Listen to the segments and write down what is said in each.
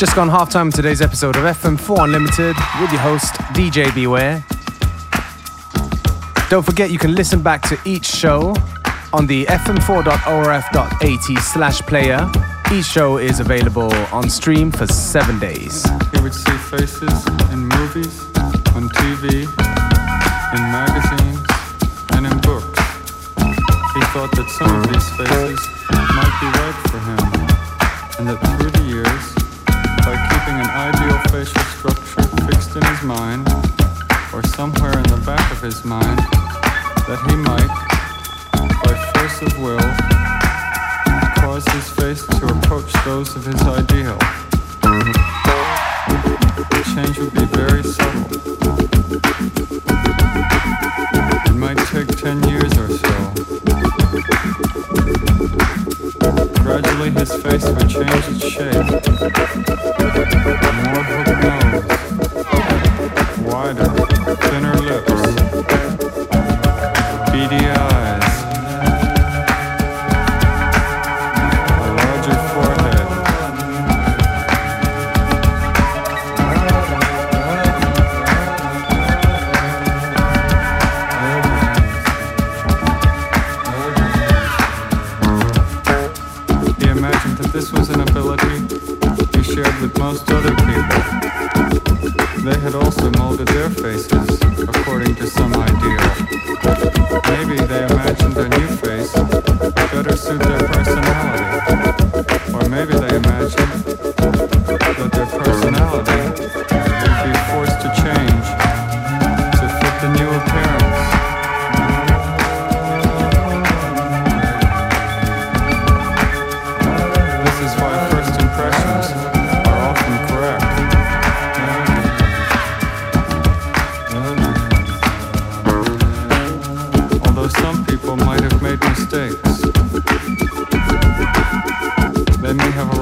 Just gone halftime in today's episode of FM4 Unlimited with your host, DJ Beware. Don't forget you can listen back to each show on the fm4.orf.at slash player. Each show is available on stream for seven days. He would see faces in movies, on TV, in magazines, and in books. He thought that some of these faces ideal structure fixed in his mind, or somewhere in the back of his mind, that he might,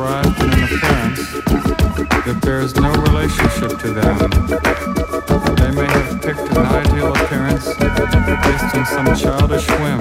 arrived in an appearance that bears no relationship to them. They may have picked an ideal appearance based on some childish whim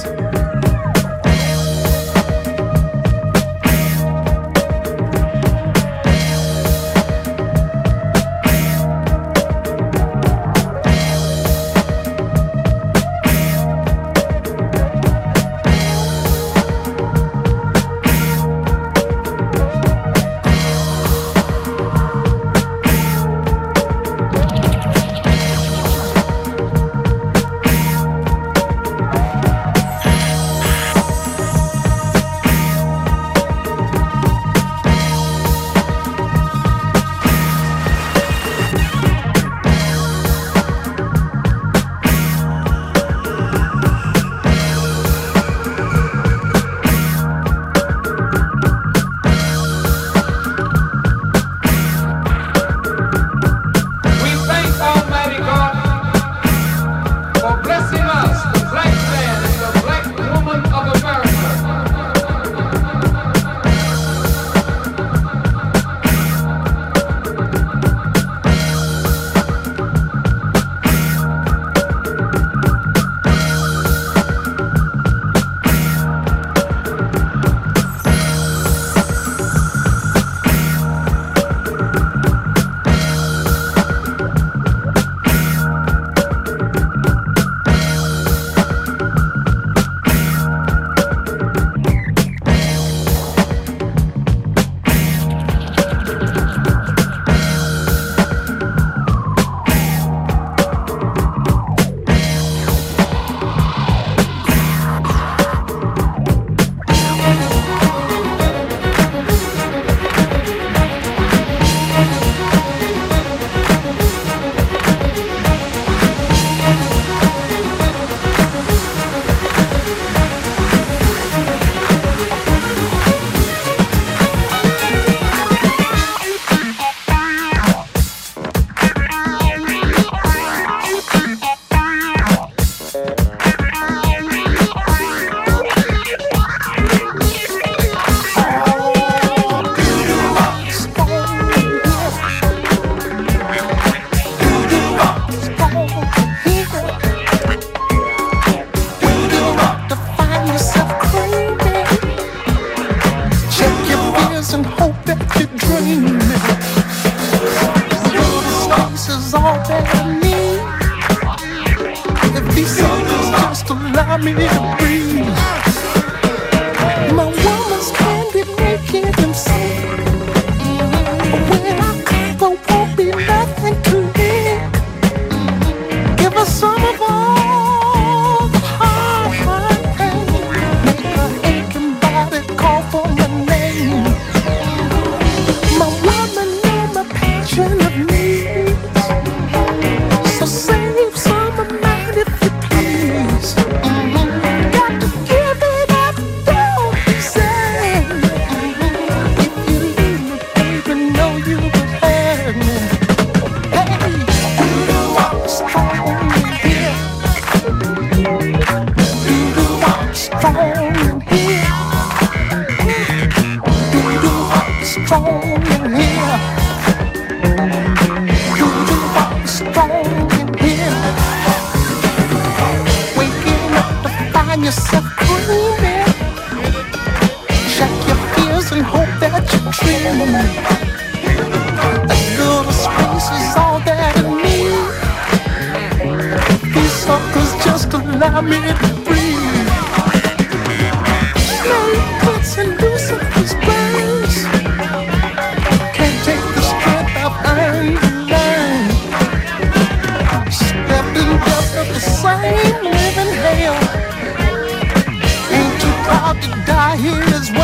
To die here